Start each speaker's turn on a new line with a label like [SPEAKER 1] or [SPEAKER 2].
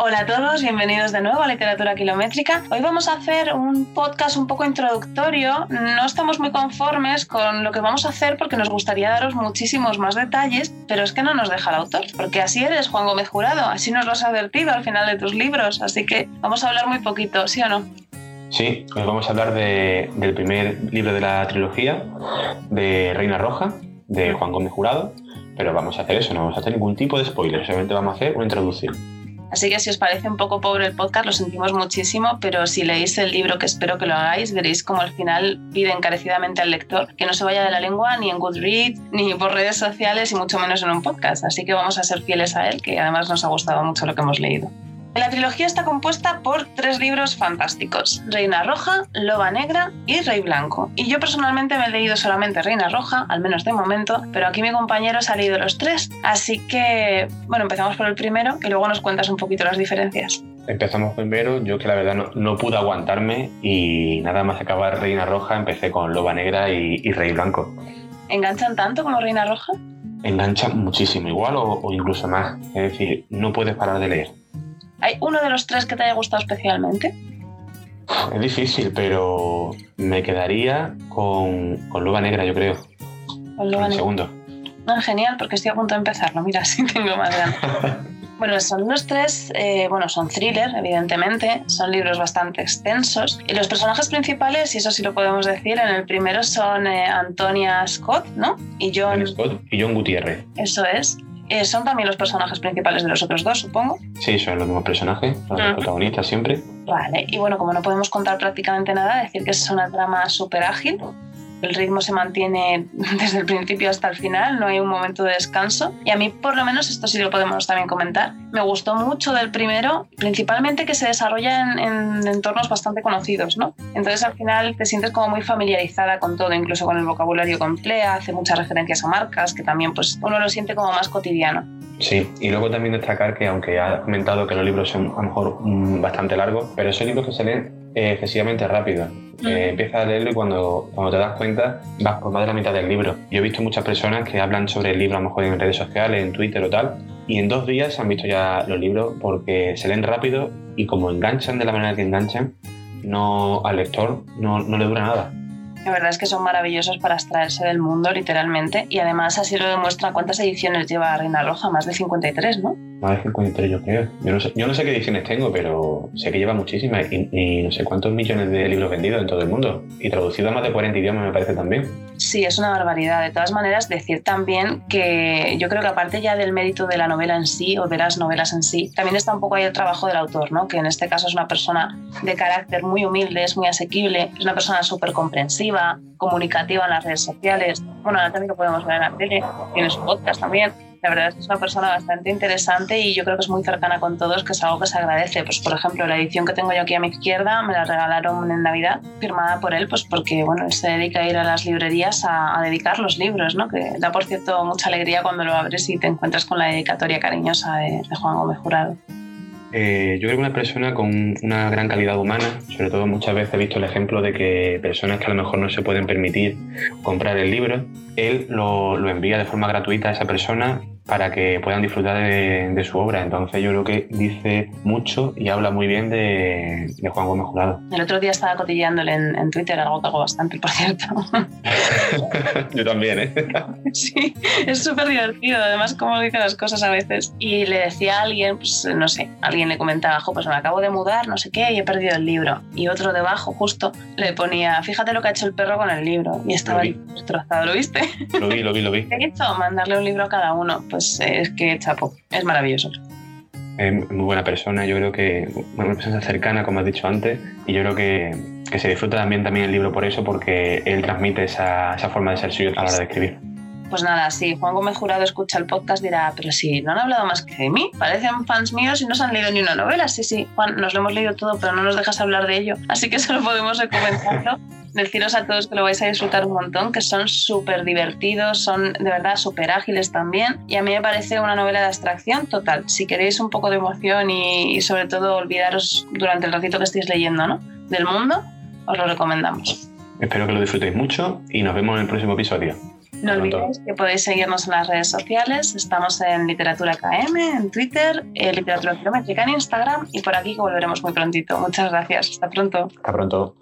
[SPEAKER 1] Hola a todos, bienvenidos de nuevo a Literatura Kilométrica. Hoy vamos a hacer un podcast un poco introductorio. No estamos muy conformes con lo que vamos a hacer porque nos gustaría daros muchísimos más detalles, pero es que no nos deja el autor, porque así eres, Juan Gómez Jurado, así nos lo has advertido al final de tus libros, así que vamos a hablar muy poquito, ¿sí o no?
[SPEAKER 2] Sí, hoy vamos a hablar del primer libro de la trilogía, de Reina Roja, de Juan Gómez Jurado, pero vamos a hacer eso, no vamos a hacer ningún tipo de spoiler, solamente vamos a hacer una introducción.
[SPEAKER 1] Así que si os parece un poco pobre el podcast, lo sentimos muchísimo, pero si leéis el libro, que espero que lo hagáis, veréis como al final pide encarecidamente al lector que no se vaya de la lengua ni en Goodreads, ni por redes sociales y mucho menos en un podcast. Así que vamos a ser fieles a él, que además nos ha gustado mucho lo que hemos leído. La trilogía está compuesta por tres libros fantásticos, Reina Roja, Loba Negra y Rey Blanco. Y yo personalmente me he leído solamente Reina Roja, al menos de momento, pero aquí mi compañero se ha leído los tres. Así que, bueno, empezamos por el primero y luego nos cuentas un poquito las diferencias.
[SPEAKER 2] Empezamos primero, yo que la verdad no, pude aguantarme y nada más acabar Reina Roja empecé con Loba Negra y, Rey Blanco.
[SPEAKER 1] ¿Enganchan tanto como Reina Roja?
[SPEAKER 2] Enganchan muchísimo, igual o incluso más. Es decir, no puedes parar de leer.
[SPEAKER 1] ¿Hay uno de los tres que te haya gustado especialmente?
[SPEAKER 2] Es difícil, pero me quedaría con, con Loba Negra, yo creo.
[SPEAKER 1] Con Loba Negra. segundo. Genial, porque estoy a punto de empezarlo. Mira, sí tengo más ganas. Bueno, son los tres, eh, bueno, son thriller, evidentemente, son libros bastante extensos. Y los personajes principales, y eso sí lo podemos decir, en el primero son eh, Antonia Scott, ¿no?
[SPEAKER 2] Y John... Scott y John Gutiérrez.
[SPEAKER 1] Eso es. Eh, son también los personajes principales de los otros dos, supongo.
[SPEAKER 2] Sí, son los mismos personajes, los protagonistas siempre.
[SPEAKER 1] Vale, y bueno, como no podemos contar prácticamente nada, decir que es una trama súper ágil, el ritmo se mantiene desde el principio hasta el final, no hay un momento de descanso. Y a mí, por lo menos, esto sí lo podemos también comentar. Me gustó mucho del primero, principalmente que se desarrolla en, entornos bastante conocidos, ¿no? Entonces al final te sientes como muy familiarizada con todo, incluso con el vocabulario que emplea, hace muchas referencias a marcas, que también pues uno lo siente como más cotidiano.
[SPEAKER 2] Sí, y luego también destacar que aunque ha comentado que los libros son a lo mejor mm, bastante largos, pero son libros que se leen eh, excesivamente rápido. Eh, empiezas a leerlo y cuando, cuando te das cuenta vas por más de la mitad del libro. Yo he visto muchas personas que hablan sobre el libro a lo mejor en redes sociales, en Twitter o tal, y en dos días han visto ya los libros porque se leen rápido y como enganchan de la manera que enganchan, no al lector no, no le dura nada.
[SPEAKER 1] La verdad es que son maravillosos para extraerse del mundo, literalmente. Y además así lo demuestra cuántas ediciones lleva Reina Roja, más de 53, ¿no?
[SPEAKER 2] Más de 53 yo creo. Yo no sé, yo no sé qué ediciones tengo, pero sé que lleva muchísimas y, no sé cuántos millones de libros vendidos en todo el mundo. Y traducido a más de 40 idiomas me parece también.
[SPEAKER 1] Sí, es una barbaridad. De todas maneras, decir también que yo creo que aparte ya del mérito de la novela en sí o de las novelas en sí, también está un poco ahí el trabajo del autor, ¿no? Que en este caso es una persona de carácter muy humilde, es muy asequible, es una persona súper comprensiva, comunicativa en las redes sociales. Bueno, ahora también lo podemos ver en la tele, tiene su podcast también la verdad es que es una persona bastante interesante y yo creo que es muy cercana con todos, que es algo que se agradece. Pues, por ejemplo, la edición que tengo yo aquí a mi izquierda me la regalaron en Navidad, firmada por él, pues porque bueno, él se dedica a ir a las librerías a, dedicar los libros, ¿no? que da, por cierto, mucha alegría cuando lo abres y te encuentras con la dedicatoria cariñosa de, Juan Gómez Jurado.
[SPEAKER 2] Eh, yo creo una persona con una gran calidad humana, sobre todo muchas veces he visto el ejemplo de que personas que a lo mejor no se pueden permitir comprar el libro, él lo, lo envía de forma gratuita a esa persona para que puedan disfrutar de, su obra. Entonces yo creo que dice mucho y habla muy bien de, Juan Gómez Jurado.
[SPEAKER 1] El otro día estaba cotilleándole en, Twitter, algo que hago bastante, por cierto.
[SPEAKER 2] yo también, ¿eh?
[SPEAKER 1] sí, es súper divertido, además como dice las cosas a veces. Y le decía a alguien, pues no sé, alguien le comentaba, pues me acabo de mudar, no sé qué, y he perdido el libro. Y otro debajo, justo, le ponía, fíjate lo que ha hecho el perro con el libro. Y estaba destrozado, ¿lo viste?
[SPEAKER 2] Lo vi, lo vi, lo vi.
[SPEAKER 1] ¿Qué he hecho? Mandarle un libro a cada uno. Pues pues, es que chapo, es maravilloso.
[SPEAKER 2] Es muy buena persona, yo creo que una persona cercana, como has dicho antes, y yo creo que, que se disfruta también, también el libro por eso, porque él transmite esa, esa forma de ser suyo a la hora de escribir.
[SPEAKER 1] Pues nada, si Juan Gómez Jurado escucha el podcast dirá, pero si no han hablado más que de mí, parecen fans míos y no se han leído ni una novela. Sí, sí, Juan, nos lo hemos leído todo, pero no nos dejas hablar de ello. Así que solo podemos recomendarlo deciros a todos que lo vais a disfrutar un montón, que son súper divertidos, son de verdad súper ágiles también. Y a mí me parece una novela de abstracción total. Si queréis un poco de emoción y, sobre todo olvidaros durante el ratito que estéis leyendo ¿no? del mundo, os lo recomendamos.
[SPEAKER 2] Espero que lo disfrutéis mucho y nos vemos en el próximo episodio.
[SPEAKER 1] No olvidéis que podéis seguirnos en las redes sociales. Estamos en Literatura KM, en Twitter, en Literatura Kilométrica en Instagram y por aquí que volveremos muy prontito. Muchas gracias. Hasta pronto.
[SPEAKER 2] Hasta pronto.